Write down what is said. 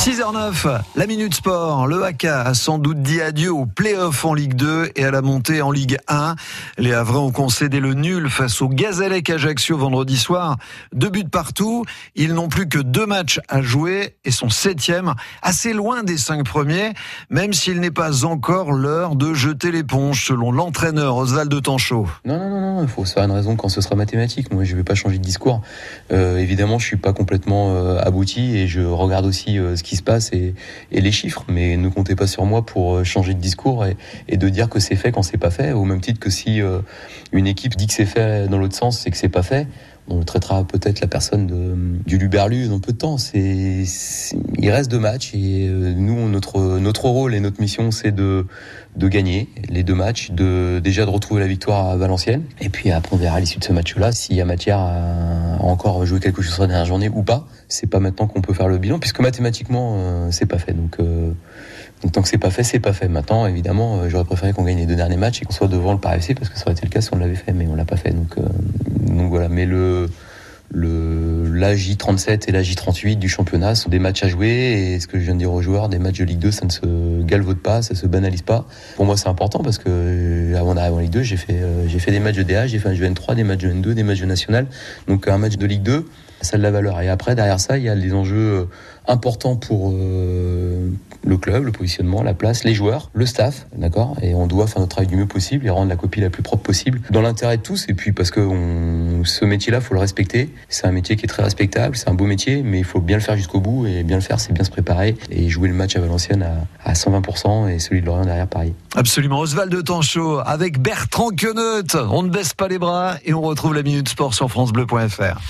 6h09, la Minute Sport. Le AK a sans doute dit adieu au play-off en Ligue 2 et à la montée en Ligue 1. Les Havrais ont concédé le nul face au Gazellec Ajaccio vendredi soir. Deux buts partout. Ils n'ont plus que deux matchs à jouer et sont septième, assez loin des cinq premiers, même s'il n'est pas encore l'heure de jeter l'éponge, selon l'entraîneur Oswald Tanchot. Non, non, non, il faut se faire une raison quand ce sera mathématique. Moi, je ne vais pas changer de discours. Euh, évidemment, je suis pas complètement euh, abouti et je regarde aussi euh, ce qui se passe et, les chiffres, mais ne comptez pas sur moi pour euh, changer de discours et, de dire que c'est fait quand c'est pas fait, au même titre que si euh, une équipe dit que c'est fait dans l'autre sens, c'est que c'est pas fait. On traitera peut-être la personne du Luberlu dans peu de temps. C'est, il reste deux matchs et euh, nous, notre, notre rôle et notre mission, c'est de, de gagner les deux matchs, de déjà de retrouver la victoire à Valenciennes. Et puis après, on verra à l'issue de ce match-là s'il y a matière à encore jouer quelque chose sur la dernière journée ou pas. C'est pas maintenant qu'on peut faire le bilan, puisque mathématiquement, euh, c'est pas fait. Donc, euh, donc tant que c'est pas fait, c'est pas fait. Maintenant, évidemment, j'aurais préféré qu'on gagne les deux derniers matchs et qu'on soit devant le Paris FC, parce que ça aurait été le cas si on l'avait fait, mais on l'a pas fait. Donc, donc voilà. Mais le le, la J37 et la J38 du championnat sont des matchs à jouer et ce que je viens de dire aux joueurs, des matchs de Ligue 2, ça ne se galvaude pas, ça se banalise pas. Pour moi, c'est important parce que euh, avant d'arriver en Ligue 2, j'ai fait, euh, j'ai fait des matchs de DA, j'ai fait un jeu N3, des matchs de N2, des matchs de National. Donc un match de Ligue 2, ça a de la valeur. Et après, derrière ça, il y a des enjeux euh, importants pour, club, le positionnement, la place, les joueurs, le staff, d'accord? Et on doit faire notre travail du mieux possible et rendre la copie la plus propre possible dans l'intérêt de tous. Et puis parce que ce métier-là, faut le respecter. C'est un métier qui est très respectable, c'est un beau métier, mais il faut bien le faire jusqu'au bout et bien le faire, c'est bien se préparer et jouer le match à Valenciennes à, à 120% et celui de Lorient derrière Paris. Absolument. Oswald de Tanchot avec Bertrand Queneut. On ne baisse pas les bras et on retrouve la Minute Sport sur FranceBleu.fr.